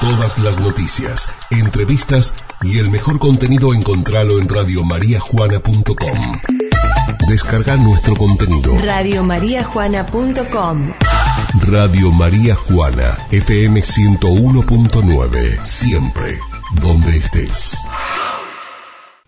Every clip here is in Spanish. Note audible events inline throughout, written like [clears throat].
Todas las noticias, entrevistas y el mejor contenido encontralo en radiomariajuana.com. Descarga nuestro contenido. Radiomariajuana.com Radio María Juana, FM 101.9, siempre, donde estés.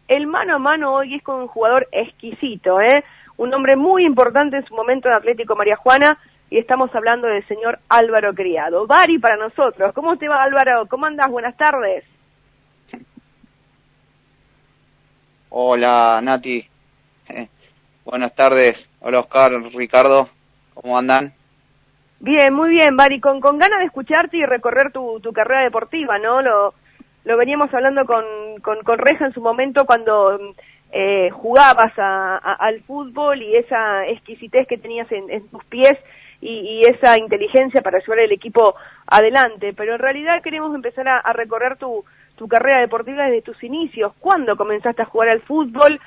El mano a mano hoy es con un jugador exquisito, ¿eh? Un hombre muy importante en su momento en Atlético María Juana y estamos hablando del señor Álvaro Criado. Bari para nosotros. ¿Cómo te va Álvaro? ¿Cómo andas? Buenas tardes. Hola Nati. Eh, buenas tardes. Hola Oscar, Ricardo. ¿Cómo andan? Bien, muy bien, Bari. Con, con ganas de escucharte y recorrer tu, tu carrera deportiva, ¿no? Lo, lo veníamos hablando con, con, con Reja en su momento cuando eh, jugabas a, al fútbol y esa exquisitez que tenías en, en tus pies y, esa inteligencia para llevar el equipo adelante. Pero en realidad queremos empezar a, recorrer tu, tu carrera deportiva desde tus inicios. ¿Cuándo comenzaste a jugar al fútbol?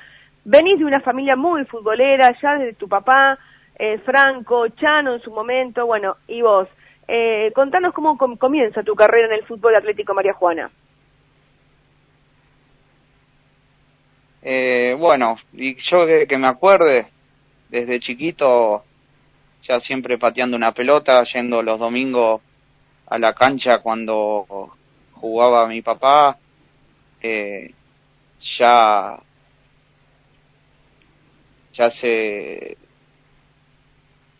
Venís de una familia muy futbolera, ya desde tu papá, eh, Franco, Chano en su momento, bueno, y vos. Eh, contanos cómo comienza tu carrera en el fútbol atlético María Juana. Eh, bueno, y yo que, me acuerde, desde chiquito, ya siempre pateando una pelota, yendo los domingos a la cancha cuando jugaba mi papá, eh, ya, ya se,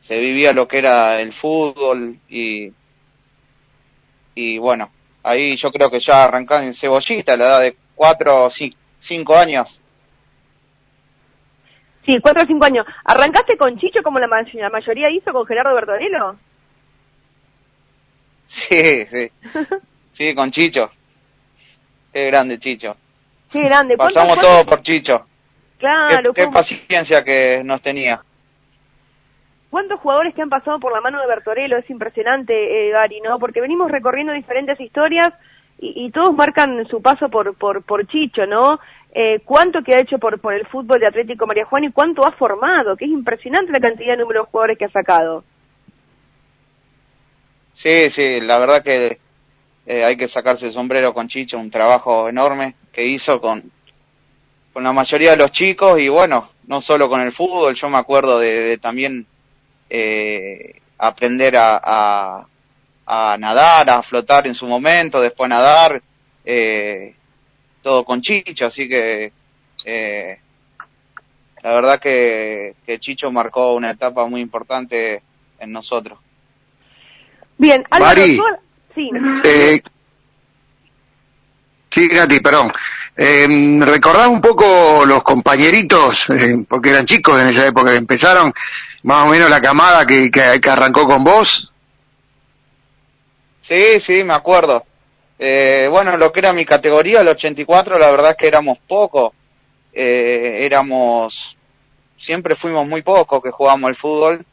se vivía lo que era el fútbol y, y bueno, ahí yo creo que ya arrancaba en cebollita a la edad de cuatro o cinco años Sí, cuatro o cinco años. ¿Arrancaste con Chicho como la, mayoría hizo con Gerardo Bertorello? Sí, sí. sí, con Chicho. Qué grande Chicho. Qué grande. Pasamos todo por Chicho. Claro. Qué, paciencia que nos tenía. ¿Cuántos jugadores que han pasado por la mano de Bertorello? Es impresionante, eh, Gary, ¿no? Porque venimos recorriendo diferentes historias y, y, todos marcan su paso por, por, por Chicho, ¿no? Eh, cuánto que ha hecho por, por el fútbol de Atlético María Juana y cuánto ha formado, que es impresionante la cantidad de número de jugadores que ha sacado. Sí, sí, la verdad que eh, hay que sacarse el sombrero con Chicho, un trabajo enorme que hizo con, con la mayoría de los chicos y bueno, no solo con el fútbol, yo me acuerdo de, también eh, aprender a, a, a, nadar, a flotar en su momento, después nadar, eh, todo con Chicho, así que eh, la verdad que, Chicho marcó una etapa muy importante en nosotros. Bien, Álvaro, sí. Eh, sí, Gati, perdón. Eh, recordad un poco los compañeritos, eh, porque eran chicos en esa época que empezaron, más o menos la camada que, que arrancó con vos. Sí, sí, me acuerdo. Eh, bueno, lo que era mi categoría, el 84, la verdad es que éramos pocos. Eh, éramos, siempre fuimos muy pocos que jugábamos el fútbol.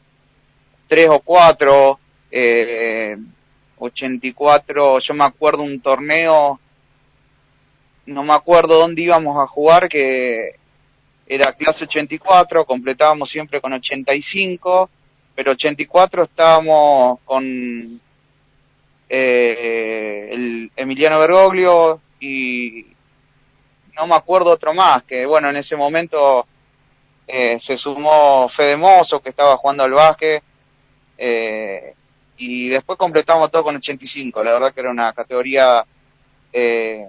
Tres o cuatro, eh, 84, yo me acuerdo un torneo, no me acuerdo dónde íbamos a jugar, que era clase 84, completábamos siempre con 85, pero 84 estábamos con eh, el Emiliano Bergoglio y no me acuerdo otro más, que bueno, en ese momento eh, se sumó Fede Mozo, que estaba jugando al básquet, eh, y después completamos todo con 85, la verdad que era una categoría eh,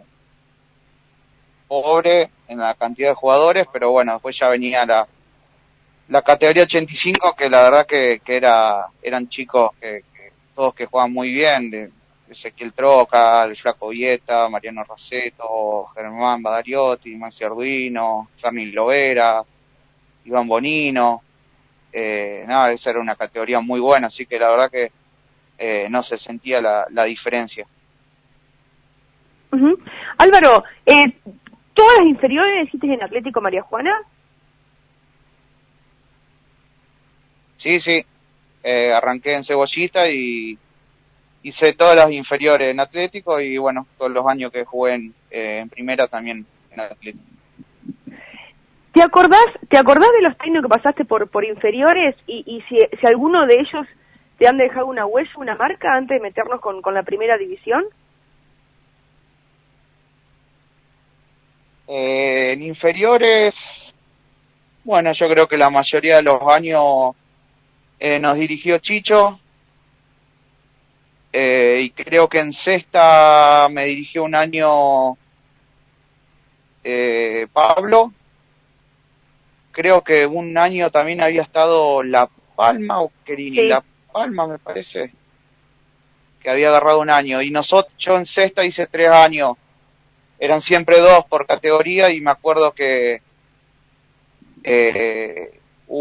pobre en la cantidad de jugadores, pero bueno, después ya venía la, la categoría 85, que la verdad que, que era, eran chicos que, todos que juegan muy bien, de Ezequiel Troca, el Flaco Vieta, Mariano Roseto, Germán Badariotti, Maxi Arduino, Ferni Lovera, Iván Bonino, eh, nada, esa era una categoría muy buena, así que la verdad que eh, no se sentía la, la diferencia. Álvaro, eh, ¿todas las inferiores hiciste en Atlético María Juana? Sí, sí, eh, arranqué en Cebollita y hice todas las inferiores en Atlético y bueno, todos los años que jugué en, eh, primera también en Atlético. ¿Te acordás, ¿Te acordás de los técnicos que pasaste por, por inferiores y, y si, si, alguno de ellos te han dejado una huella, una marca antes de meternos con, con la primera división? Eh, en inferiores, bueno, yo creo que la mayoría de los años eh, nos dirigió Chicho. Eh, y creo que en sexta me dirigió un año eh, Pablo. Creo que un año también había estado La Palma o Querini. Sí. La Palma me parece que había agarrado un año. Y nosotros, yo en sexta hice tres años. Eran siempre dos por categoría y me acuerdo que eh,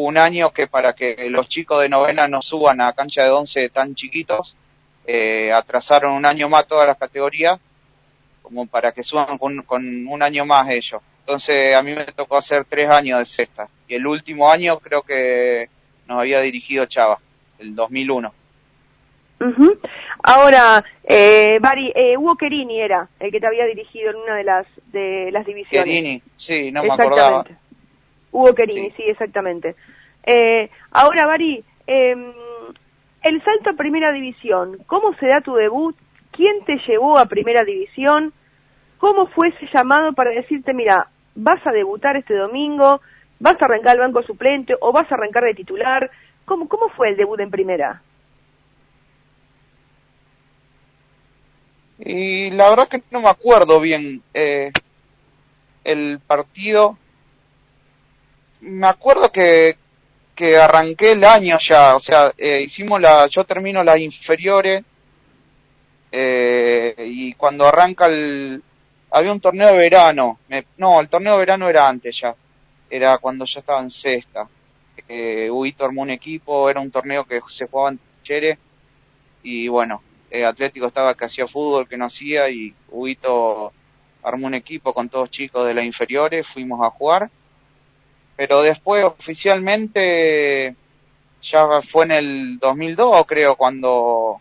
hubo un año que para que los chicos de novena no suban a cancha de once tan chiquitos, eh, atrasaron un año más todas las categorías, como para que suban con, con un año más ellos. Entonces a mí me tocó hacer tres años de sexta. Y el último año creo que nos había dirigido Chava, el 2001. Ujú. Ahora, eh, Bari, eh, Hugo Querini era el que te había dirigido en una de las de las divisiones. Querini, sí, no me acordaba. Hugo Querini, Sí. sí, exactamente. Eh, ahora, Bari, eh, el salto a Primera División, ¿cómo se da tu debut? ¿Quién te llevó a Primera División? ¿Cómo fue ese llamado para decirte, mira, vas a debutar este domingo, vas a arrancar al banco suplente o vas a arrancar de titular? ¿Cómo, cómo fue el debut en Primera? Y la verdad que no me acuerdo bien eh, el partido. Me acuerdo que, que arranqué el año ya, o sea, eh, hicimos la, yo termino las inferiores eh, y cuando arranca el, había un torneo de verano, me- no, el torneo de verano era antes ya, era cuando yo estaba en sexta. Eh, Huito armó un equipo, era un torneo que se jugaba en Chere y bueno, eh, Atlético estaba que hacía fútbol, que no hacía, y Huito armó un equipo con todos chicos de las inferiores, fuimos a jugar. Pero después oficialmente ya fue en el 2002, creo, cuando...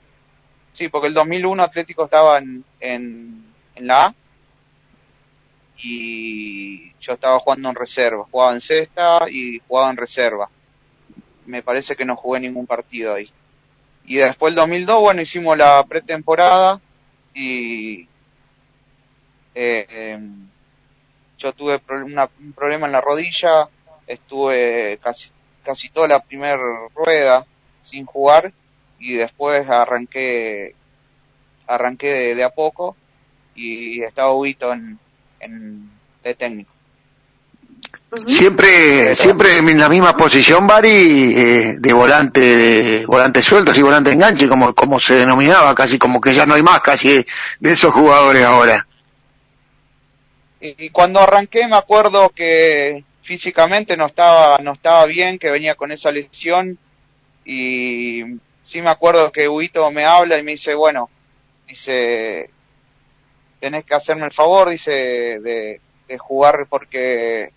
Sí, porque el 2001 Atlético estaba en, en, la A y yo estaba jugando en reserva. Jugaba en sexta y jugaba en reserva. Me parece que no jugué ningún partido ahí. Y después el 2002, bueno, hicimos la pretemporada y eh, em, yo tuve un problema en la rodilla, estuve casi, casi toda la primera rueda sin jugar y después arranqué, arranqué de, de a poco y estaba Huito en, en, de técnico. Siempre, siempre en la misma posición, Bari, eh, de volante, de volante suelto, así volante enganche, como, como se denominaba, casi como que ya no hay más casi de, de esos jugadores ahora. Y, y cuando arranqué me acuerdo que físicamente no estaba, no estaba bien, que venía con esa lesión y sí me acuerdo que Huito me habla y me dice, bueno, dice, tenés que hacerme el favor, dice, de, de jugar porque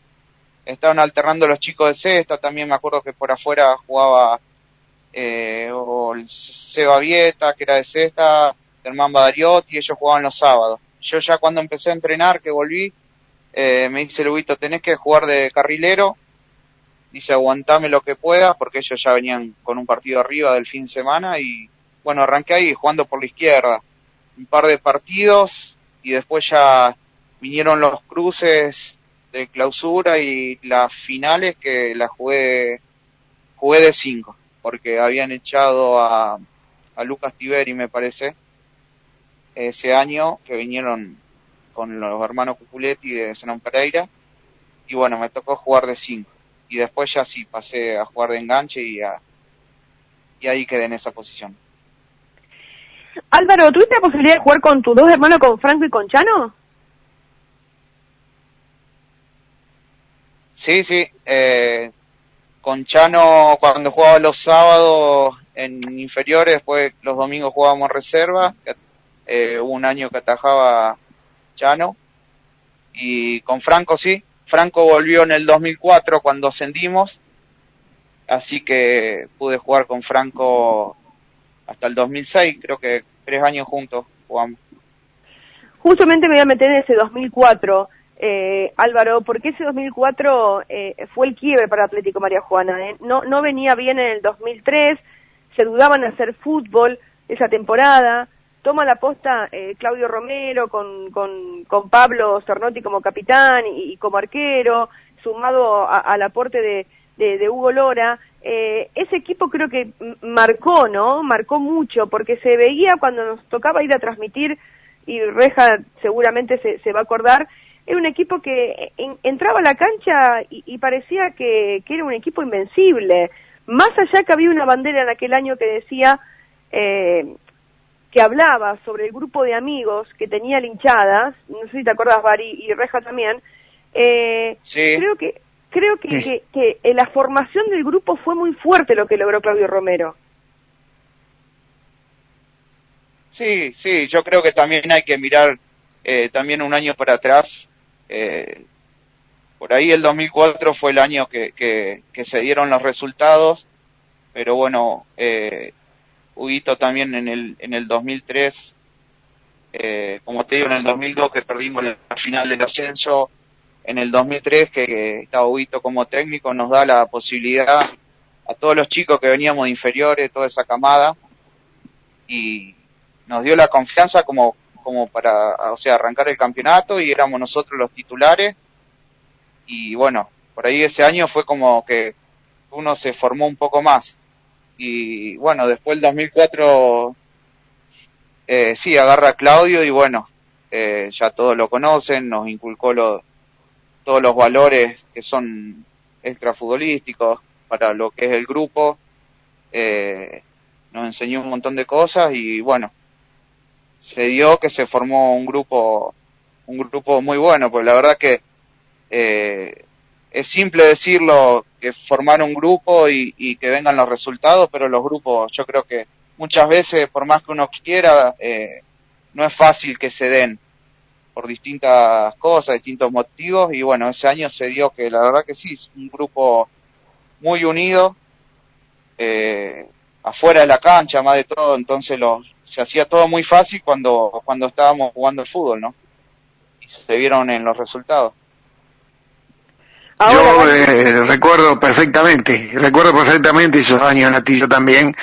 estaban alternando los chicos de sexta, también me acuerdo que por afuera jugaba eh, o el Seba Vieta, que era de sexta, Germán Badariot, y ellos jugaban los sábados. Yo ya cuando empecé a entrenar, que volví, eh, me dice Luguito, tenés que jugar de carrilero, dice aguantame lo que puedas, porque ellos ya venían con un partido arriba del fin de semana, y bueno, arranqué ahí jugando por la izquierda, un par de partidos, y después ya vinieron los cruces de clausura y las finales que las jugué, jugué de cinco, porque habían echado a, a Lucas Tiberi, me parece, ese año que vinieron con los hermanos Cuculetti de Senón Pereira, y bueno, me tocó jugar de cinco. Y después ya sí pasé a jugar de enganche y, a, y ahí quedé en esa posición. Álvaro, ¿tuviste la posibilidad de jugar con tus dos hermanos, con Franco y con Chano? Sí, sí, eh, con Chano cuando jugaba los sábados en inferiores, después los domingos jugábamos reserva, eh, hubo un año que atajaba Chano, y con Franco sí, Franco volvió en el 2004 cuando ascendimos, así que pude jugar con Franco hasta el 2006, creo que tres años juntos jugamos. Justamente me voy a meter en ese 2004, eh, Álvaro, porque ese 2004 eh, fue el quiebre para Atlético María Juana. ¿eh? No, no venía bien en el 2003, se dudaban hacer fútbol esa temporada, toma la posta eh, Claudio Romero con, con, con, Pablo Cernotti como capitán y, como arquero, sumado al aporte de, de, Hugo Lora, eh, ese equipo creo que marcó, ¿no? Marcó mucho, porque se veía cuando nos tocaba ir a transmitir, y Reja seguramente se, se va a acordar, era un equipo que entraba a la cancha y, parecía que, que, era un equipo invencible. Más allá que había una bandera en aquel año que decía eh, que hablaba sobre el grupo de amigos que tenía linchadas, no sé si te acuerdas, Bari, y Reja también, eh, creo que creo que, que, la formación del grupo fue muy fuerte lo que logró Claudio Romero. Sí, sí, yo creo que también hay que mirar eh, también un año para atrás. Eh, por ahí el 2004 fue el año que, que, se dieron los resultados, pero bueno, eh, Huguito también en el, en el 2003, eh, como te digo, en el 2002 que perdimos la final del ascenso, en el 2003 que, que estaba Huguito como técnico nos da la posibilidad a todos los chicos que veníamos de inferiores, toda esa camada, y nos dio la confianza como, como para, o sea, arrancar el campeonato y éramos nosotros los titulares. Y bueno, por ahí ese año fue como que uno se formó un poco más. Y bueno, después el 2004, eh, sí, agarra a Claudio y bueno, eh, ya todos lo conocen, nos inculcó lo, todos los valores que son extrafutbolísticos para lo que es el grupo. Eh, nos enseñó un montón de cosas y bueno, se dio que se formó un grupo, un grupo muy bueno, pues la verdad que eh, es simple decirlo, que formar un grupo y, que vengan los resultados, pero los grupos yo creo que muchas veces, por más que uno quiera, eh, no es fácil que se den por distintas cosas, distintos motivos, y bueno, ese año se dio que la verdad que sí, es un grupo muy unido, eh, afuera de la cancha, más de todo, entonces los, se hacía todo muy fácil cuando, cuando estábamos jugando el fútbol, ¿no? Y se vieron en los resultados. Yo eh, recuerdo perfectamente, recuerdo perfectamente esos años, Nati, yo también,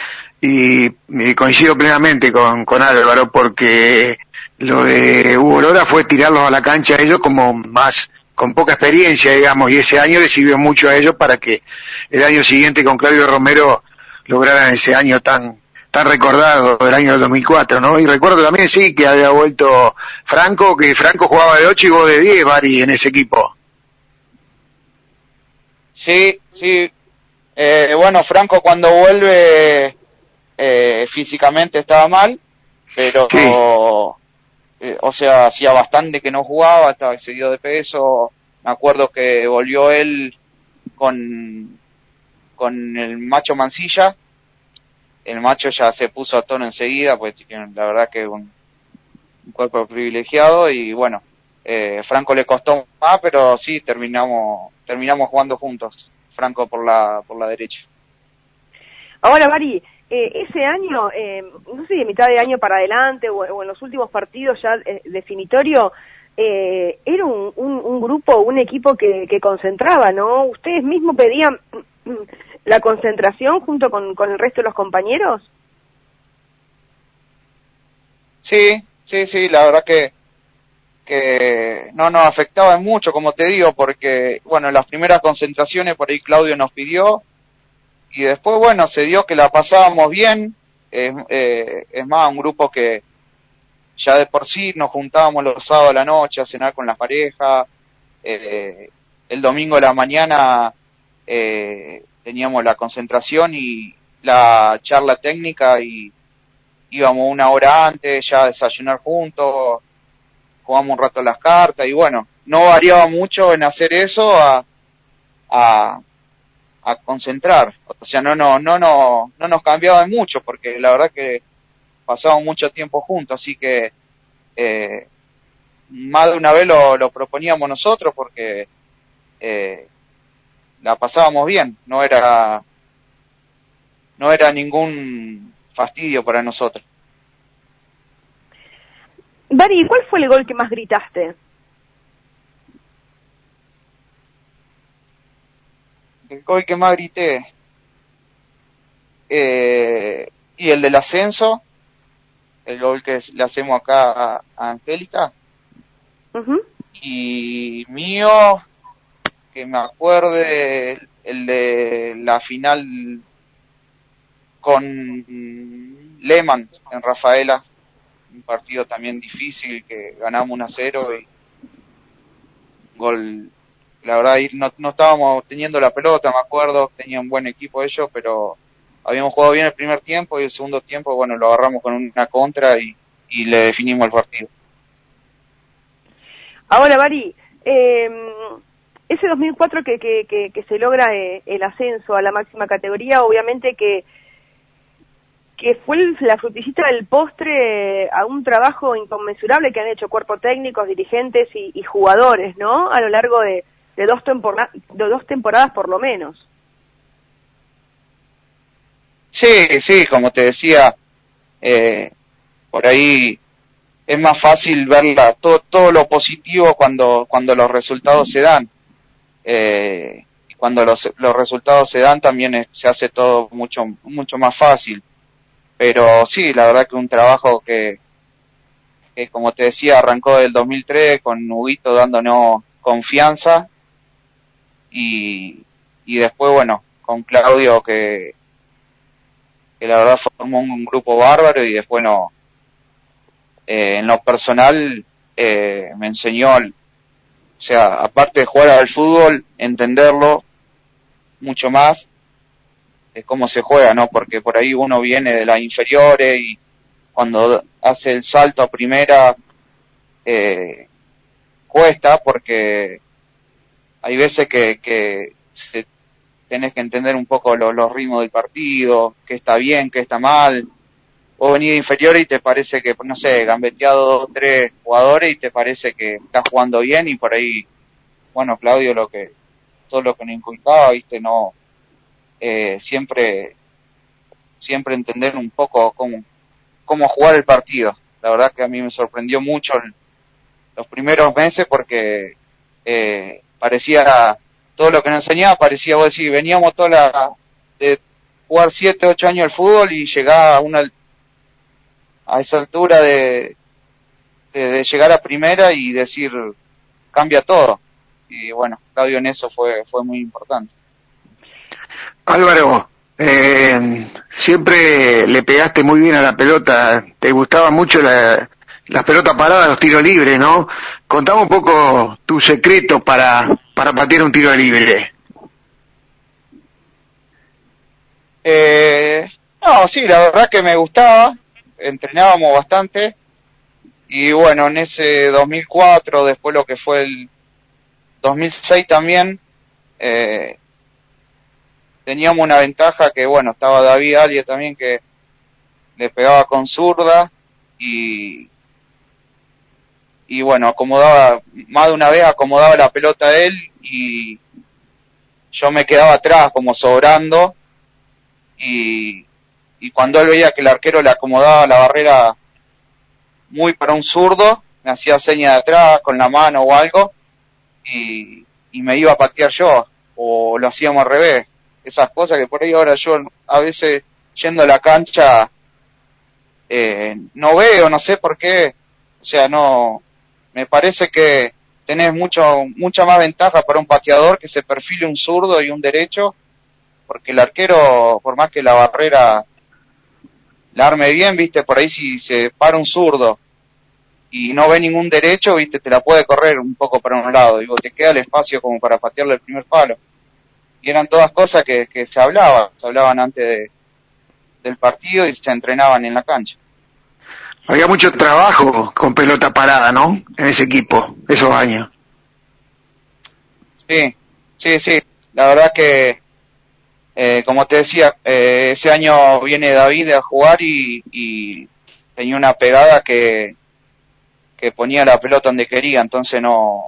y, coincido plenamente con, con Álvaro, porque lo de Hugo Lora fue tirarlos a la cancha a ellos como más, con poca experiencia, digamos, y ese año le sirvió mucho a ellos para que el año siguiente con Claudio Romero lograran ese año tan, tan recordado del año 2004, ¿no? Y recuerdo también, sí, que había vuelto Franco, que Franco jugaba de 8 y vos de 10, Bari, en ese equipo. Sí, sí. Eh, bueno, Franco cuando vuelve eh, físicamente estaba mal, pero, eh, o sea, hacía bastante que no jugaba, estaba excedido de peso. Me acuerdo que volvió él con, con el macho Mancilla el macho ya se puso a tono enseguida, pues la verdad que un, cuerpo privilegiado y bueno, eh, Franco le costó más, pero sí terminamos terminamos jugando juntos, Franco por la por la derecha. Ahora, Mari, eh, ese año, eh, no sé, de mitad de año para adelante o, en los últimos partidos ya eh, definitorio, eh, era un, un, un, grupo, un equipo que, que concentraba, ¿no? Ustedes mismos pedían [clears throat] la concentración junto con, con el resto de los compañeros? Sí, sí, sí, la verdad que, que no nos afectaba mucho, como te digo, porque, bueno, en las primeras concentraciones por ahí Claudio nos pidió y después, bueno, se dio que la pasábamos bien, es, eh, es más, un grupo que ya de por sí nos juntábamos los sábados a la noche a cenar con las parejas, eh, el domingo a la mañana eh, teníamos la concentración y la charla técnica y íbamos una hora antes ya a desayunar juntos, jugamos un rato las cartas y bueno, no variaba mucho en hacer eso a, a, a concentrar. O sea, no, no, no, no, no nos cambiaba mucho porque la verdad que pasábamos mucho tiempo juntos, así que eh, más de una vez lo, lo proponíamos nosotros porque eh, la pasábamos bien, no era, no era ningún fastidio para nosotros. Bari, ¿cuál fue el gol que más gritaste? El gol que más grité. Eh, y el del ascenso. el gol que le hacemos acá a, Angélica. Ujú. Y mío, que me acuerde, el de la final con Lehmann en Rafaela, un partido también difícil que ganamos 1 a 0 y gol, la verdad no, no estábamos teniendo la pelota, me acuerdo, tenían buen equipo ellos, pero habíamos jugado bien el primer tiempo y el segundo tiempo, bueno, lo agarramos con una contra y, y le definimos el partido. Ahora, Bari, eh, ese 2004 que, que, que, que se logra eh, el ascenso a la máxima categoría, obviamente que que fue la frutillita del postre a un trabajo inconmensurable que han hecho cuerpos técnicos, dirigentes y, jugadores, ¿no? A lo largo de, dos, de dos temporadas por lo menos. Sí, sí, como te decía, eh, por ahí es más fácil verla todo, todo lo positivo cuando, cuando los resultados se dan. Eh, cuando los, los resultados se dan también se hace todo mucho, mucho más fácil. Pero sí, la verdad que un trabajo que, que como te decía, arrancó del 2003 con Huguito dándonos confianza y, y después, bueno, con Claudio que, que la verdad formó un grupo bárbaro y después no, eh, en lo personal eh, me enseñó, o sea, aparte de jugar al fútbol, entenderlo mucho más de cómo se juega, ¿no? Porque por ahí uno viene de las inferiores y cuando hace el salto a primera eh, cuesta porque hay veces que, que se- tenés que entender un poco lo- los ritmos del partido, qué está bien, qué está mal. Vos venís de inferior y te parece que, no sé, gambeteado dos, tres jugadores y te parece que estás jugando bien y por ahí, bueno, Claudio, lo que, todo lo que nos inculcaba, viste, no, eh, siempre, siempre entender un poco cómo, cómo jugar el partido. La verdad que a mí me sorprendió mucho los primeros meses porque eh, parecía todo lo que nos enseñaba parecía vos decir veníamos toda la de jugar siete ocho años al fútbol y llegar a una a esa altura de, de de llegar a primera y decir cambia todo y bueno Claudio en eso fue fue muy importante Álvaro, eh, siempre le pegaste muy bien a la pelota, te gustaba mucho la, las pelotas paradas, los tiros libres, ¿no? Contame un poco tu secreto para, para patear un tiro libre. Eh, no, sí, la verdad que me gustaba, entrenábamos bastante y bueno, en ese 2004, después lo que fue el 2006 también, eh, teníamos una ventaja que bueno, estaba David Alie también que le pegaba con zurda y y bueno, acomodaba, más de una vez acomodaba la pelota a él y yo me quedaba atrás como sobrando y, y cuando él veía que el arquero le acomodaba la barrera muy para un zurdo, me hacía seña de atrás con la mano o algo y, y me iba a patear yo o lo hacíamos al revés. Esas cosas que por ahí ahora yo a veces yendo a la cancha eh, no veo, no sé por qué, o sea, no, me parece que tenés mucho, mucha más ventaja para un pateador que se perfile un zurdo y un derecho porque el arquero, por más que la barrera la arme bien, viste, por ahí si se para un zurdo y no ve ningún derecho, viste, te la puede correr un poco para un lado, digo, te queda el espacio como para patearle el primer palo. Y eran todas cosas que, que se hablaban, se hablaban antes de, del partido y se entrenaban en la cancha. Había mucho trabajo con pelota parada, ¿no? En ese equipo, esos años. Sí, sí, sí, la verdad que eh, como te decía, eh, ese año viene David a jugar y, y tenía una pegada que, que ponía la pelota donde quería, entonces no,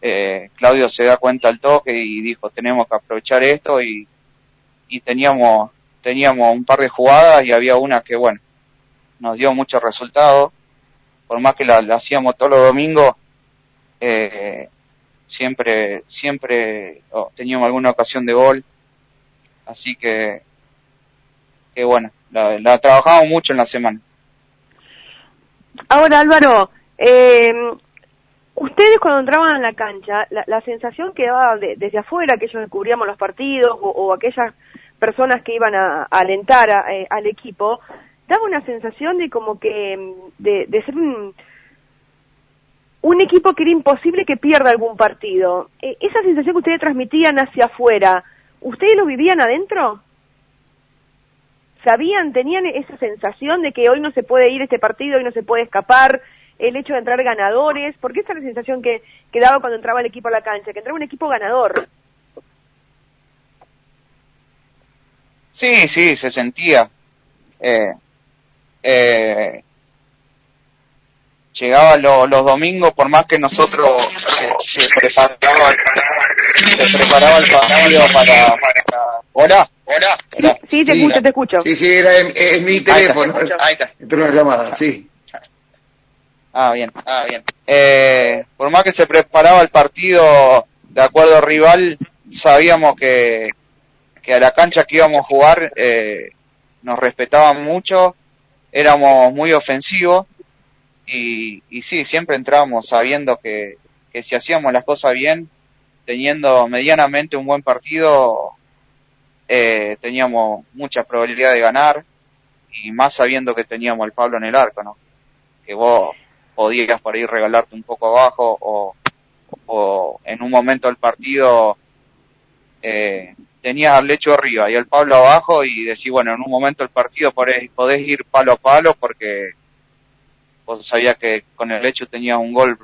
eh, Claudio se da cuenta al toque y dijo tenemos que aprovechar esto y, y teníamos, teníamos un par de jugadas y había una que bueno, nos dio muchos resultados, por más que la, hacíamos todos los domingos, eh, siempre, siempre teníamos alguna ocasión de gol, así que, que bueno, la, la trabajamos mucho en la semana. Ahora, Álvaro, eh, ustedes cuando entraban en la cancha, la, sensación que daba desde afuera, que cubríamos los partidos o, aquellas personas que iban a, alentar eh, al equipo, daba una sensación de como que, mm, de, ser un, un, equipo que era imposible que pierda algún partido. Eh, esa sensación que ustedes transmitían hacia afuera, ¿ustedes lo vivían adentro? ¿Sabían, tenían esa sensación de que hoy no se puede ir este partido, hoy no se puede escapar, el hecho de entrar ganadores? Porque esa es la sensación que, que daba cuando entraba el equipo a la cancha, que entraba un equipo ganador. Sí, sí, se sentía. Eh, eh, llegaba los domingos, por más que nosotros se, se preparaba, se preparaba el partido para, Hola, hola. Sí, te escucho, te escucho. Sí, sí, era es, mi teléfono. Ahí está. Entró una llamada, sí. Ah, bien, ah, bien. Eh, por más que se preparaba el partido de acuerdo al rival, sabíamos que, que a la cancha que íbamos a jugar eh, nos respetaban mucho éramos muy ofensivos y, y sí, siempre entrábamos sabiendo que, que si hacíamos las cosas bien, teniendo medianamente un buen partido, eh, teníamos mucha probabilidad de ganar y más sabiendo que teníamos el Pablo en el arco, ¿no? Que vos podías por ahí regalarte un poco abajo o, o en un momento del partido eh, tenías al lecho arriba y el Pablo abajo y decís, bueno, en un momento del partido podés, podés ir palo a palo porque vos sabías que con el lecho tenías un gol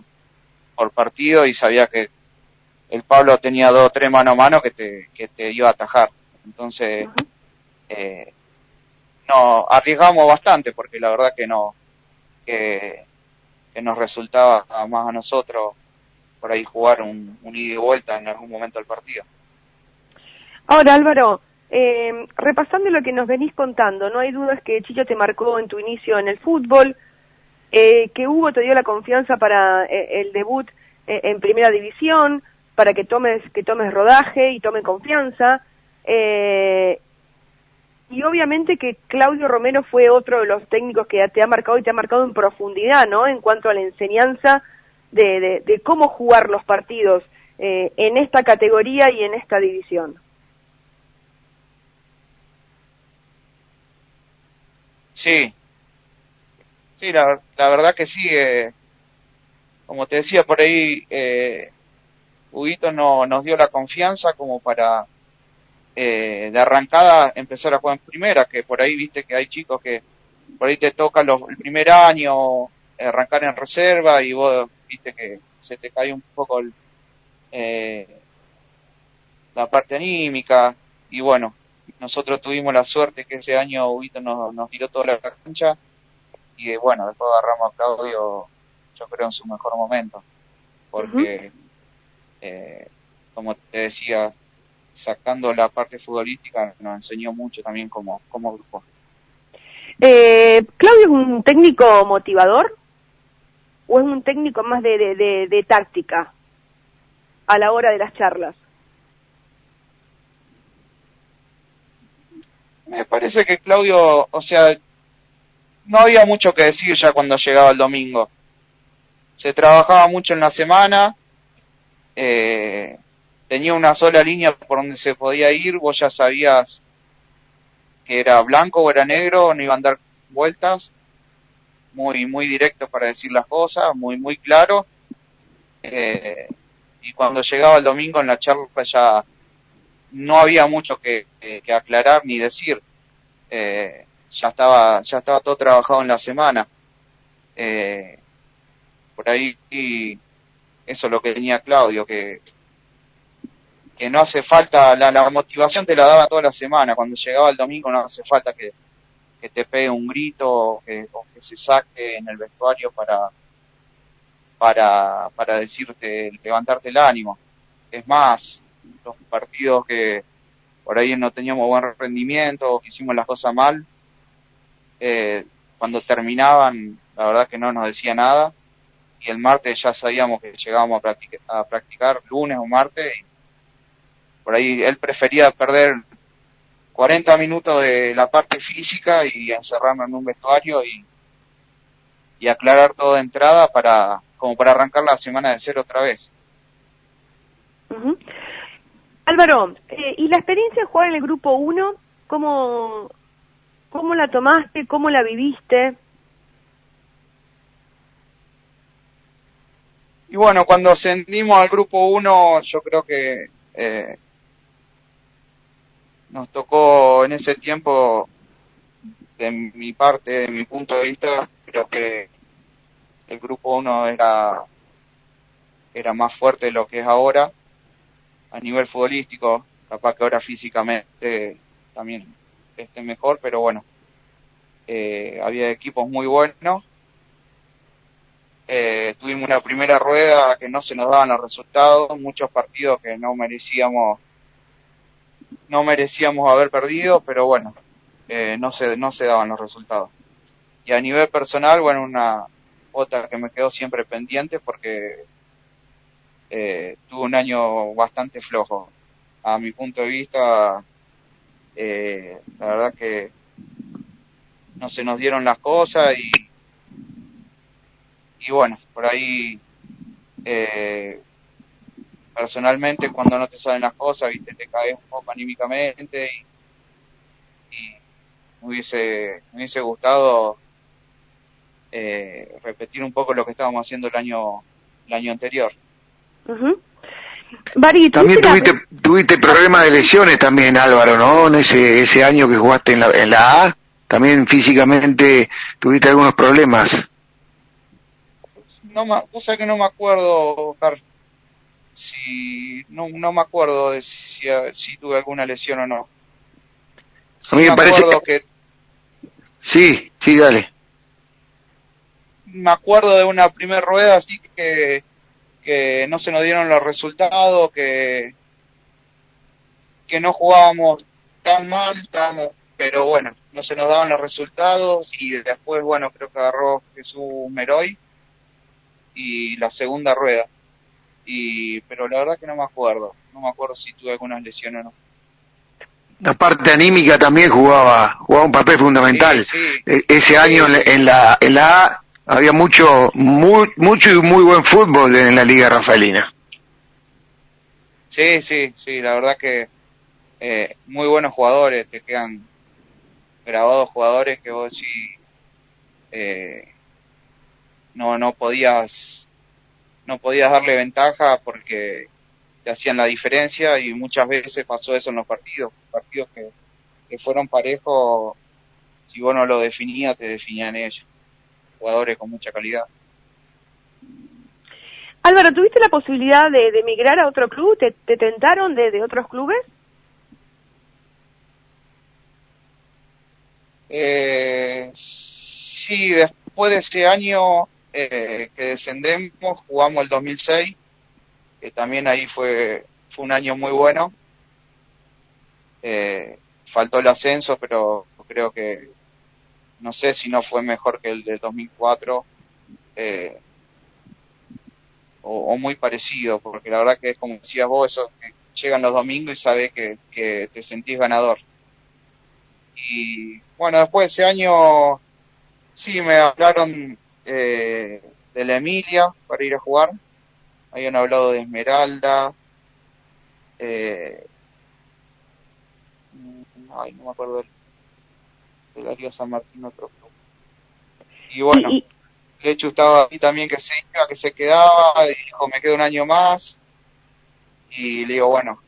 por partido y sabías que el Pablo tenía dos o tres mano a mano que te, que te iba a atajar. Entonces, eh, no, arriesgamos bastante porque la verdad que no, que, que nos resultaba más a nosotros por ahí jugar un, ida y vuelta en algún momento del partido. Ahora, Álvaro, eh, repasando lo que nos venís contando, no hay dudas que Chicho te marcó en tu inicio en el fútbol, eh, que Hugo te dio la confianza para eh, el debut eh, en primera división, para que tomes, que tomes rodaje y tome confianza. Y obviamente que Claudio Romero fue otro de los técnicos que te ha marcado y te ha marcado en profundidad, ¿no? En cuanto a la enseñanza de, de cómo jugar los partidos en esta categoría y en esta división. Sí, sí, la, la verdad que sí. Eh, como te decía por ahí, eh, Huguito no, nos dio la confianza como para eh, de arrancada empezar a jugar en primera, que por ahí viste que hay chicos que por ahí te toca los, el primer año arrancar en reserva y vos viste que se te cae un poco el, eh, la parte anímica. Y bueno, nosotros tuvimos la suerte que ese año Huguito nos, nos tiró toda la cancha y bueno, después agarramos a Claudio, yo creo en su mejor momento, porque, eh, como te decía, sacando la parte futbolística, nos enseñó mucho también como, como grupo. Eh, ¿Claudio es un técnico motivador o es un técnico más de, de, de táctica a la hora de las charlas? Me parece que Claudio, o sea, no había mucho que decir ya cuando llegaba el domingo. Se trabajaba mucho en la semana, eh, tenía una sola línea por donde se podía ir, vos ya sabías que era blanco o era negro, no iba a dar vueltas, muy, muy directo para decir las cosas, muy, muy claro. Eh, y cuando llegaba el domingo en la charla ya no había mucho que, aclarar ni decir. Eh, ya estaba, ya estaba todo trabajado en la semana. Eh, por ahí y eso es lo que tenía Claudio, que, que no hace falta, la, motivación te la daba toda la semana, cuando llegaba el domingo no hace falta que, que te pegue un grito o que, o que se saque en el vestuario para, para, para decirte, levantarte el ánimo. Es más, los partidos que por ahí no teníamos buen rendimiento o que hicimos las cosas mal, eh, cuando terminaban, la verdad que no nos decía nada. Y el martes ya sabíamos que llegábamos a, practicar, a practicar lunes o martes. Y por ahí él prefería perder 40 minutos de la parte física y encerrarnos en un vestuario y, y aclarar todo de entrada para, como para arrancar la semana de cero otra vez. Álvaro, eh, ¿y la experiencia de jugar en el grupo 1, cómo, cómo la tomaste, cómo la viviste? Y bueno, cuando ascendimos al grupo 1, yo creo que eh, nos tocó en ese tiempo, de mi parte, de mi punto de vista, creo que el grupo 1 era, era más fuerte de lo que es ahora a nivel futbolístico, capaz que ahora físicamente también esté mejor, pero bueno, eh, había equipos muy buenos. Eh, tuvimos una primera rueda que no se nos daban los resultados, muchos partidos que no merecíamos no merecíamos haber perdido, pero bueno, eh, no se no se daban los resultados. Y a nivel personal, bueno, una otra que me quedó siempre pendiente porque eh, tuvo un año bastante flojo. A mi punto de vista, eh, la verdad que no se nos dieron las cosas y, y bueno, por ahí eh, personalmente cuando no te salen las cosas, viste, te caes un poco anímicamente y, y me hubiese, me hubiese gustado eh, repetir un poco lo que estábamos haciendo el año, el año anterior. también tuviste, tuviste problemas de lesiones también, Álvaro, ¿no? En ese, ese año que jugaste en la, en la A, también físicamente tuviste algunos problemas. No, cosa que no me acuerdo, Oscar. Si, no, no me acuerdo de si, si tuve alguna lesión o no. a mí me, parece que... Sí, sí, dale. Me acuerdo de una primera rueda así que que no se nos dieron los resultados, que, que no jugábamos tan mal, estábamos, pero bueno, no se nos daban los resultados y después, bueno, creo que agarró Jesús Meroy y la segunda rueda. Y, pero la verdad que no me acuerdo, no me acuerdo si tuve algunas lesiones o no. La parte anímica también jugaba, jugaba un papel fundamental. E, ese año en la, en la A había mucho, muy, mucho y muy buen fútbol en la Liga Rafaelina. Sí, sí, sí, la verdad que eh, muy buenos jugadores, te quedan grabados jugadores que vos sí eh, no, no podías, no podías darle ventaja porque te hacían la diferencia y muchas veces pasó eso en los partidos, partidos que, que fueron parejos, si vos no lo definías, te definían ellos jugadores con mucha calidad. Álvaro, ¿tuviste la posibilidad de, de emigrar a otro club? ¿Te, tentaron de, otros clubes? Eh, sí, después de ese año eh, que descendemos, jugamos el 2006, que también ahí fue, fue un año muy bueno. Eh, faltó el ascenso, pero creo que no sé si no fue mejor que el del 2004 eh, o, muy parecido, porque la verdad que es como decías vos, eso que llegan los domingos y sabes que, que te sentís ganador. Y bueno, después de ese año sí me hablaron eh, de la Emilia para ir a jugar, habían hablado de Esmeralda, eh, ay, no me acuerdo del de Darío San Martín otro club. Y bueno, de hecho estaba ahí también que se iba, que se quedaba, y dijo me quedo un año más, y le digo bueno,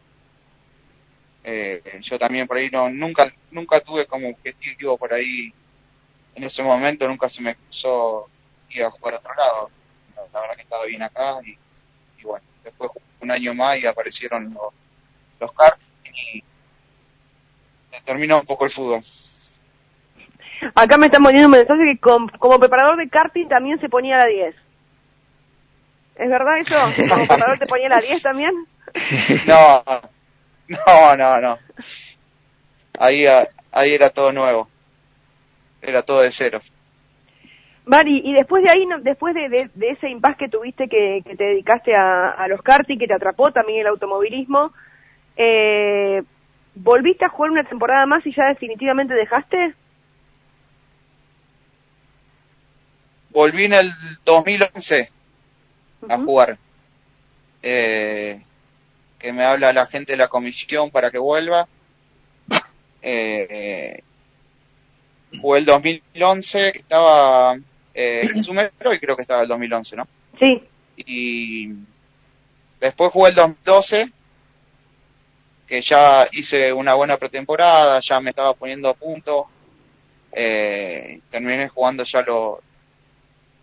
eh, yo también por ahí no, nunca, nunca tuve como objetivo por ahí, en ese momento nunca se me cruzó ir a jugar a otro lado, la verdad que estaba bien acá, y, y bueno, después un año más y aparecieron los, los y terminó un poco el fútbol. Acá me están poniendo un mensaje que como preparador de karting también se ponía la 10. ¿Es verdad eso? ¿Como [laughs] preparador te ponía la 10 también? [laughs] No, no, no, no. Ahí, ahí era todo nuevo. Era todo de cero. Mari, y después de ahí, después de, ese impasse que tuviste que, te dedicaste a, a, los karting, que te atrapó también el automovilismo, eh, ¿volviste a jugar una temporada más y ya definitivamente dejaste? volví en el 2011 a jugar. Eh, que me habla la gente de la comisión para que vuelva. Eh, jugué el 2011, que estaba eh, en Sumero y creo que estaba el 2011, ¿no? Sí. Y después jugué el 2012, que ya hice una buena pretemporada, ya me estaba poniendo a punto. Eh, terminé jugando ya los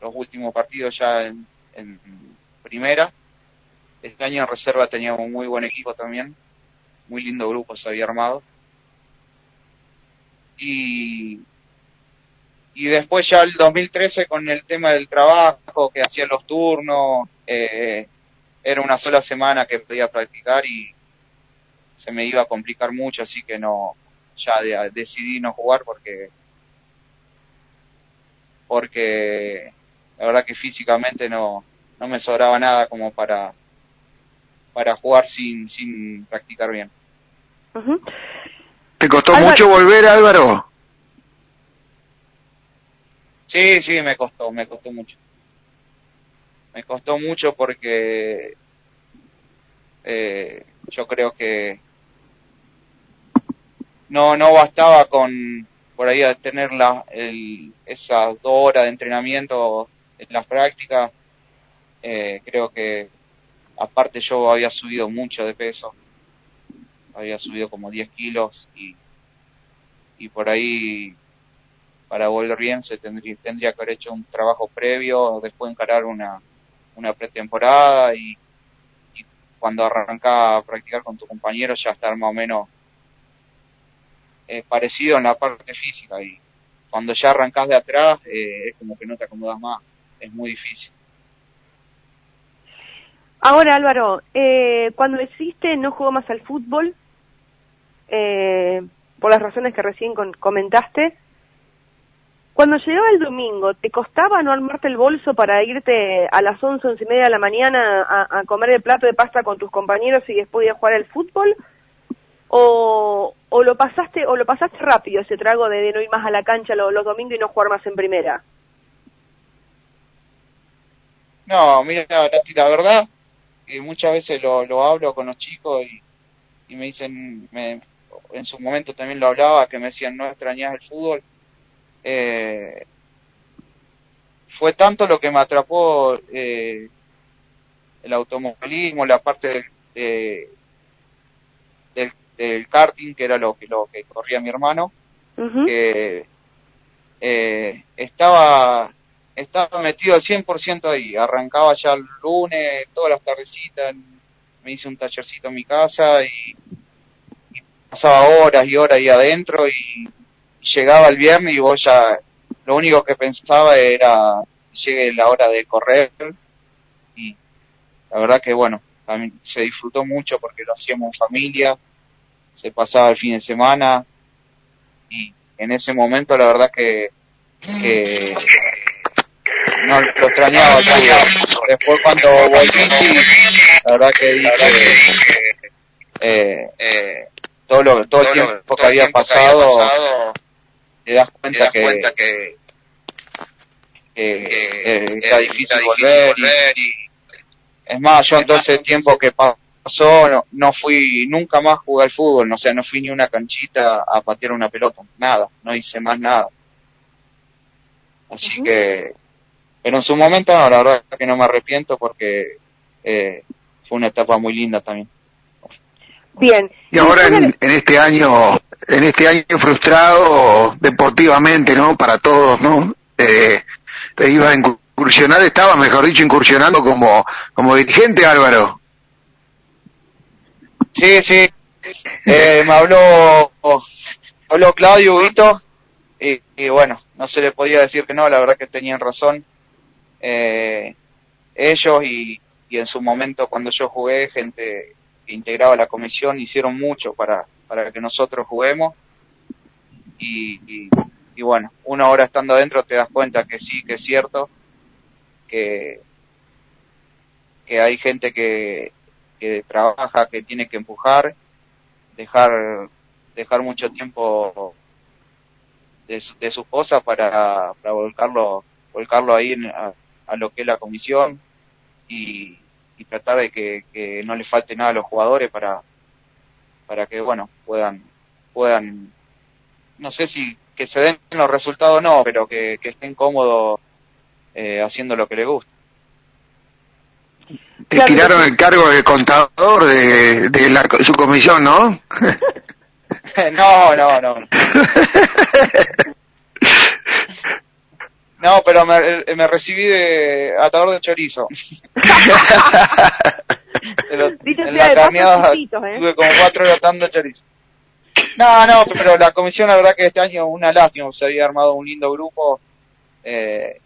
últimos partidos ya en, en primera este año en reserva teníamos un muy buen equipo también, muy lindo grupo se había armado. Y, y después ya el 2013 con el tema del trabajo, que hacía los turnos, eh, era una sola semana que podía practicar y se me iba a complicar mucho, así que no, ya decidí no jugar porque, porque la verdad que físicamente no, no me sobraba nada como para, para jugar sin, sin practicar bien. ¿Te costó mucho volver, Álvaro? Sí, sí, me costó, me costó mucho. Me costó mucho porque eh, yo creo que no no bastaba con por ahí tener la, el, esas dos horas de entrenamiento en las prácticas. Eh, creo que aparte yo había subido mucho de peso, había subido como 10 kilos y, y por ahí para volver bien se tendría, tendría que haber hecho un trabajo previo, después encarar una, una pretemporada y, cuando arrancás a practicar con tu compañero ya estar más o menos eh, parecido en la parte física y cuando ya arrancás de atrás eh, es como que no te acomodas más, es muy difícil. Ahora, Álvaro, eh, cuando decidiste no jugó más al fútbol, eh, por las razones que recién comentaste, cuando llegaba el domingo, ¿te costaba no armarte el bolso para irte a las once, once y media de la mañana a, comer el plato de pasta con tus compañeros y después ir a jugar al fútbol? ¿O, lo pasaste o lo pasaste rápido ese trago de, no ir más a la cancha los, domingos y no jugar más en primera? No, mira, la verdad, que muchas veces lo, lo hablo con los chicos y, y me dicen, me, en su momento también lo hablaba, que me decían, no extrañas el fútbol. Eh, fue tanto lo que me atrapó eh, el automovilismo, la parte del, del, karting, que era lo que, lo que corría mi hermano, que eh, estaba estaba metido al 100% ahí. Arrancaba ya el lunes, todas las tardecitas, me hice un tallercito en mi casa y, pasaba horas y horas ahí adentro y, llegaba el viernes y vos ya lo único que pensaba era llegue la hora de correr. Y la verdad que bueno, también se disfrutó mucho porque lo hacíamos en familia, se pasaba el fin de semana. Y en ese momento la verdad que, que no lo extrañaba Después cuando volví, la verdad que dije, eh, eh, todo, lo, todo el tiempo que había pasado, te das cuenta que, que, era difícil volver. Y, es más, yo en todo ese tiempo que pasó, no, no fui, nunca más jugué al fútbol, o sea, no fui ni una canchita a patear una pelota, nada, no hice más nada. Así que pero en su momento, no, la verdad que no me arrepiento porque eh, fue una etapa muy linda también. Bien. Y ahora en, este año, en este año frustrado deportivamente, ¿no? Para todos, ¿no? Eh, te iba a incursionar, estaba, mejor dicho, incursionando como, como dirigente, Álvaro. Sí, sí. Eh, me habló, habló Claudio Vito y, y bueno, no se le podía decir que no, la verdad que tenían razón eh, ellos y, y, en su momento cuando yo jugué, gente que integraba la comisión, hicieron mucho para, para que nosotros juguemos. Y, y, bueno, una hora estando adentro te das cuenta que sí, que es cierto, que, que hay gente que, que trabaja, que tiene que empujar, dejar, dejar mucho tiempo de, de sus cosas para, para volcarlo volcarlo ahí a, lo que es la comisión y, tratar de que, no le falte nada a los jugadores para para que bueno puedan puedan no sé si que se den los resultados no pero que, estén cómodos eh, haciendo lo que les gusta. Te tiraron el cargo de contador de, de la, su comisión no [laughs] no no no [laughs] No, pero me, me recibí de atador de chorizo. [laughs] en la carneada ¿eh? tuve como cuatro horas atando chorizo. No, no, pero la comisión la verdad que este año una lástima, se había armado un lindo grupo. Eh,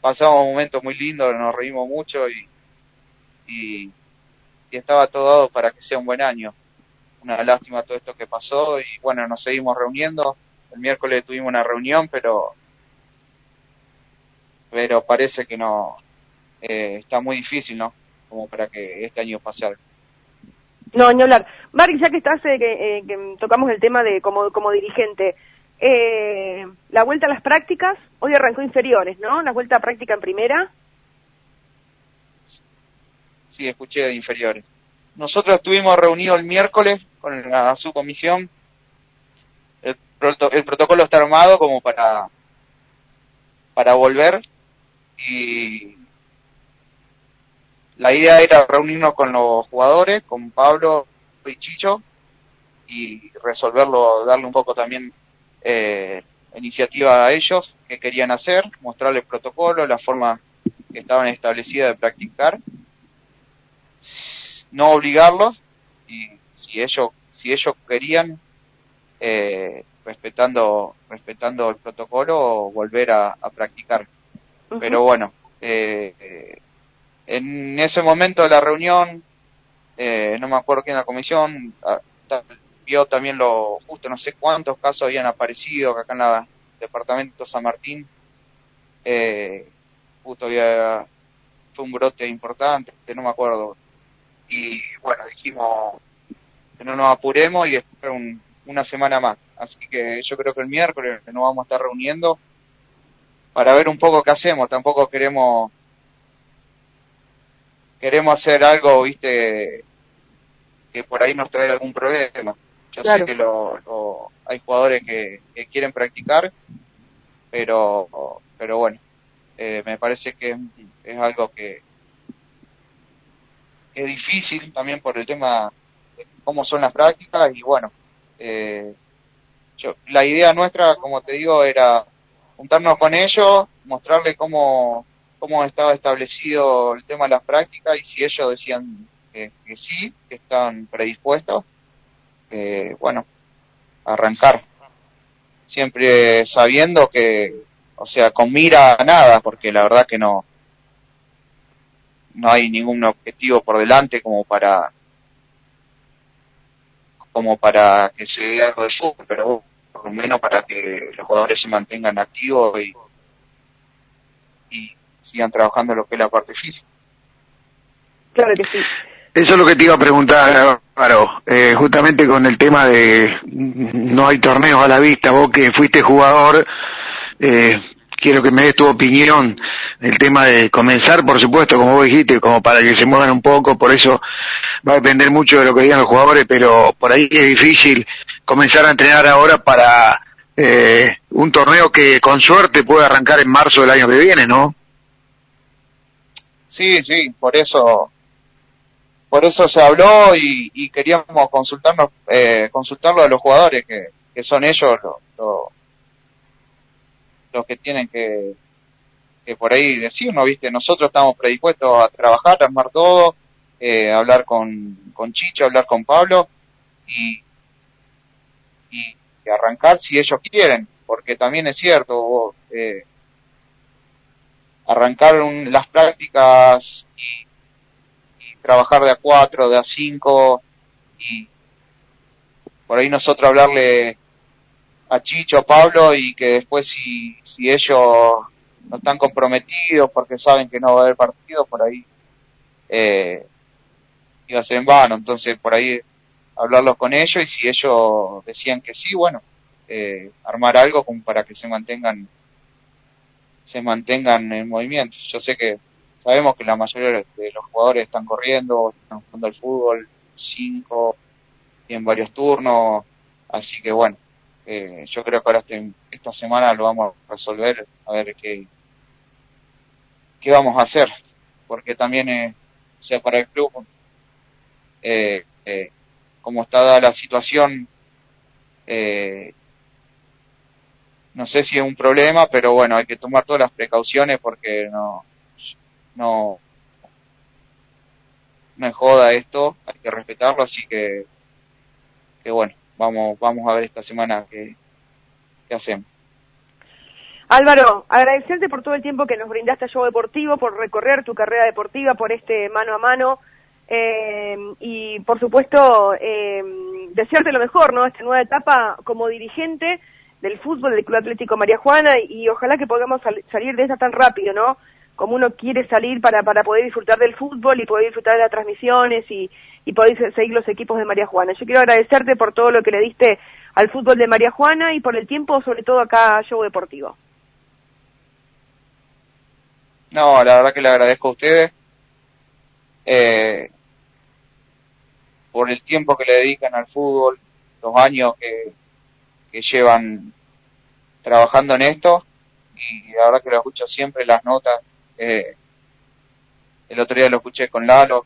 pasamos momentos muy lindos, nos reímos mucho y, y, y estaba todo dado para que sea un buen año. Una lástima todo esto que pasó y bueno, nos seguimos reuniendo. El miércoles tuvimos una reunión, pero pero parece que no, eh, está muy difícil, ¿no? Como para que este año pase algo. No, ni hablar. Mari, ya que estás, eh, eh, que, tocamos el tema de como, como dirigente, eh, la vuelta a las prácticas, hoy arrancó inferiores, ¿no? La vuelta a práctica en primera. Sí, escuché de inferiores. Nosotros estuvimos reunidos el miércoles con la subcomisión. El, el protocolo está armado como para para volver y la idea era reunirnos con los jugadores, con Pablo y Chicho, y resolverlo, darle un poco también eh, iniciativa a ellos, que querían hacer, mostrarles el protocolo, la forma que estaban establecidas de practicar, no obligarlos, y si ellos, si ellos querían, eh, respetando, respetando el protocolo, volver a practicar pero bueno, eh, en ese momento de la reunión, eh, no me acuerdo quién la comisión, ah, vio también lo justo, no sé cuántos casos habían aparecido acá en el departamento San Martín, eh, justo había, fue un brote importante, no me acuerdo, y bueno, dijimos que no nos apuremos y después una semana más, así que yo creo que el miércoles nos vamos a estar reuniendo para ver un poco qué hacemos. Tampoco queremos queremos hacer algo, viste, que por ahí nos trae algún problema. Yo sé que lo, hay jugadores que, quieren practicar, pero pero bueno, eh, me parece que es, algo que es difícil también por el tema de cómo son las prácticas y bueno, eh, yo, la idea nuestra, como te digo, era juntarnos con ellos, mostrarles cómo, cómo estaba establecido el tema de las prácticas y si ellos decían que, sí, que estaban predispuestos, eh, bueno, arrancar. Siempre sabiendo que, o sea, con mira a nada, porque la verdad que no, no hay ningún objetivo por delante como para como para que se dé algo de fútbol, pero por lo menos para que los jugadores se mantengan activos y, y sigan trabajando lo que es la parte física. Claro que sí. Eso es lo que te iba a preguntar, Álvaro, eh, justamente con el tema de no hay torneos a la vista, vos que fuiste jugador, eh, quiero que me des tu opinión el tema de comenzar, por supuesto, como vos dijiste, como para que se muevan un poco, por eso va a depender mucho de lo que digan los jugadores, pero por ahí es difícil comenzar a entrenar ahora para eh, un torneo que con suerte puede arrancar en marzo del año que viene, ¿no? Sí, sí, por eso por eso se habló y, queríamos consultarnos eh, consultarlo a los jugadores que, son ellos los los que tienen que, que por ahí decirnos, ¿viste? Nosotros estamos predispuestos a trabajar, a armar todo, eh, hablar con, con Chicho, hablar con Pablo y, y, arrancar si ellos quieren, porque también es cierto, eh, arrancar las prácticas y, y, trabajar de a cuatro, de a cinco y por ahí nosotros hablarle a Chicho, a Pablo y que después si, si ellos no están comprometidos porque saben que no va a haber partido, por ahí eh, iba a ser en vano. Entonces por ahí hablarlos con ellos y si ellos decían que sí, bueno, eh, armar algo como para que se mantengan se mantengan en movimiento. Yo sé que sabemos que la mayoría de los jugadores están corriendo, están jugando al fútbol, cinco, y en varios turnos, así que bueno, eh, yo creo que ahora este, esta semana lo vamos a resolver, a ver qué, qué vamos a hacer, porque también, eh, sea para el club, eh, eh, como está dada la situación, eh, no sé si es un problema, pero bueno, hay que tomar todas las precauciones porque no, no, no es joda esto, hay que respetarlo, así que, que bueno, vamos, vamos a ver esta semana qué, qué hacemos. Álvaro, agradecerte por todo el tiempo que nos brindaste a Show Deportivo, por recorrer tu carrera deportiva, por este mano a mano eh, y por supuesto eh, desearte lo mejor, ¿no? Esta nueva etapa como dirigente del fútbol del Club Atlético María Juana y, ojalá que podamos sal salir de esta tan rápido, ¿no? Como uno quiere salir para, para poder disfrutar del fútbol y poder disfrutar de las transmisiones y, y poder seguir los equipos de María Juana. Yo quiero agradecerte por todo lo que le diste al fútbol de María Juana y por el tiempo, sobre todo acá a Show Deportivo. No, la verdad que le agradezco a ustedes eh, por el tiempo que le dedican al fútbol, los años que, que llevan trabajando en esto y la verdad que lo escucho siempre las notas. Eh, el otro día lo escuché con Lalo.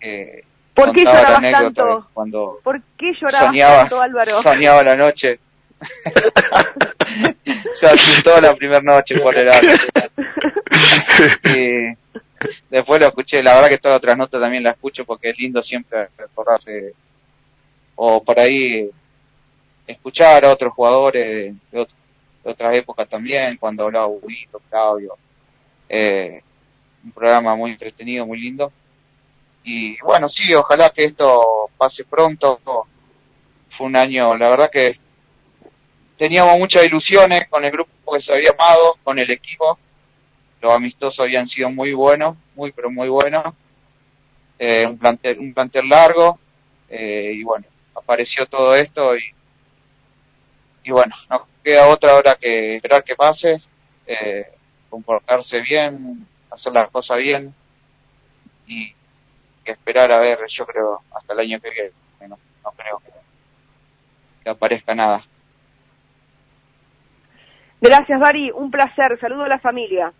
Eh, ¿Por qué llorabas tanto? Cuando ¿Por qué llorabas soñaba, tanto, Álvaro? Soñaba la noche. [laughs] [laughs] Se asustó la primera noche por el alto. y después lo escuché, la verdad que todas las otras notas también la escucho porque es lindo siempre recordarse o por ahí escuchar a otros jugadores de, otro, de otras épocas también, cuando hablaba Burito, Claudio, eh, un programa muy entretenido, muy lindo. Y bueno, sí, ojalá que esto pase pronto. Fue un año, la verdad que teníamos muchas ilusiones con el grupo que se había amado, con el equipo. Los amistosos habían sido muy buenos, muy pero muy buenos. Eh, un plantel, un largo, eh, y bueno, apareció todo esto y, y bueno, no queda otra hora que esperar que pase, eh, comportarse bien, hacer las cosas bien y esperar a ver, yo creo, hasta el año que viene, no, no creo que, que aparezca nada. Gracias, Bari. Un placer. Saludo a la familia.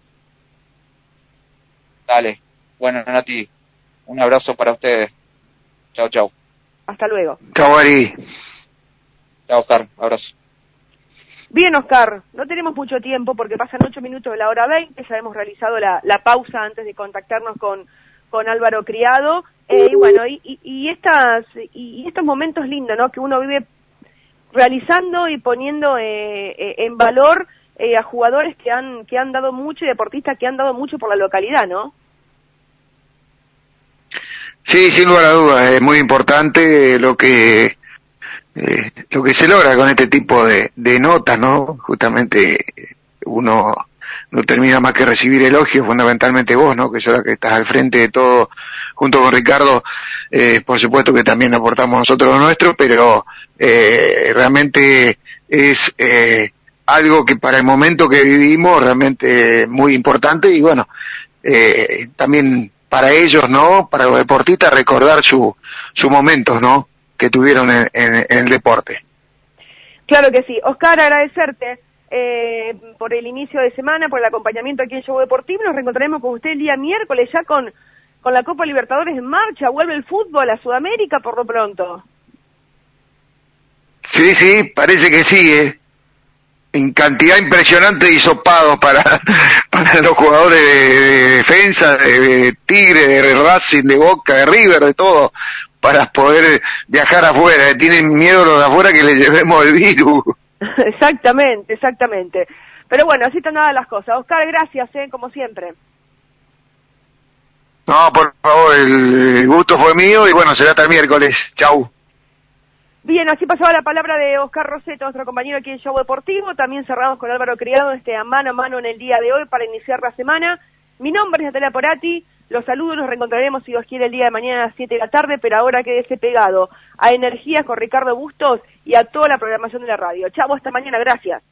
Dale. Bueno, Nati, un abrazo para ustedes. Chao, chao. Hasta luego. Chao, Bari. Chao, Oscar. Abrazo. Bien, Oscar, no tenemos mucho tiempo porque pasan ocho minutos de la hora 20, ya hemos realizado la, la pausa antes de contactarnos con, con Álvaro Criado, eh, y bueno, y, y, y estas, y, y, estos momentos lindos, ¿no? Que uno vive realizando y poniendo eh, eh, en valor eh, a jugadores que han, que han dado mucho y deportistas que han dado mucho por la localidad, ¿no? Sí, sin lugar a dudas, es muy importante lo que eh, lo que se logra con este tipo de, de notas, ¿no? Justamente uno no termina más que recibir elogios, fundamentalmente vos, ¿no? Que la que estás al frente de todo, junto con Ricardo, eh, por supuesto que también aportamos nosotros lo nuestro, pero eh, realmente es eh, algo que para el momento que vivimos realmente muy importante y bueno, eh, también para ellos, ¿no? Para los deportistas recordar su, su momentos, ¿no? Que tuvieron en, en, en el deporte. Claro que sí. Oscar, agradecerte eh, por el inicio de semana, por el acompañamiento aquí en Show Deportivo. Nos reencontraremos con usted el día miércoles ya con, con la Copa Libertadores en marcha. Vuelve el fútbol a Sudamérica por lo pronto. Sí, sí, parece que sí, ¿eh? En cantidad impresionante de hisopados para, [laughs] para los jugadores de, de defensa, de, de Tigre, de Racing, de Boca, de River, de todo, para poder viajar afuera. Tienen miedo los de afuera que les llevemos el virus. [laughs] exactamente, exactamente. Pero bueno, así están nada las cosas. Oscar, gracias, ¿eh? como siempre. No, por favor, el gusto fue mío y bueno, será hasta el miércoles. Chau. Bien, así pasaba la palabra de Oscar Roseto, nuestro compañero aquí en Show Deportivo. También cerramos con Álvaro Criado, este a mano a mano en el día de hoy para iniciar la semana. Mi nombre es Natalia Porati. Los saludos, nos reencontraremos si Dios quiere el día de mañana a las 7 de la tarde, pero ahora quédese pegado a Energías con Ricardo Bustos y a toda la programación de la radio. Chavo, hasta mañana, gracias.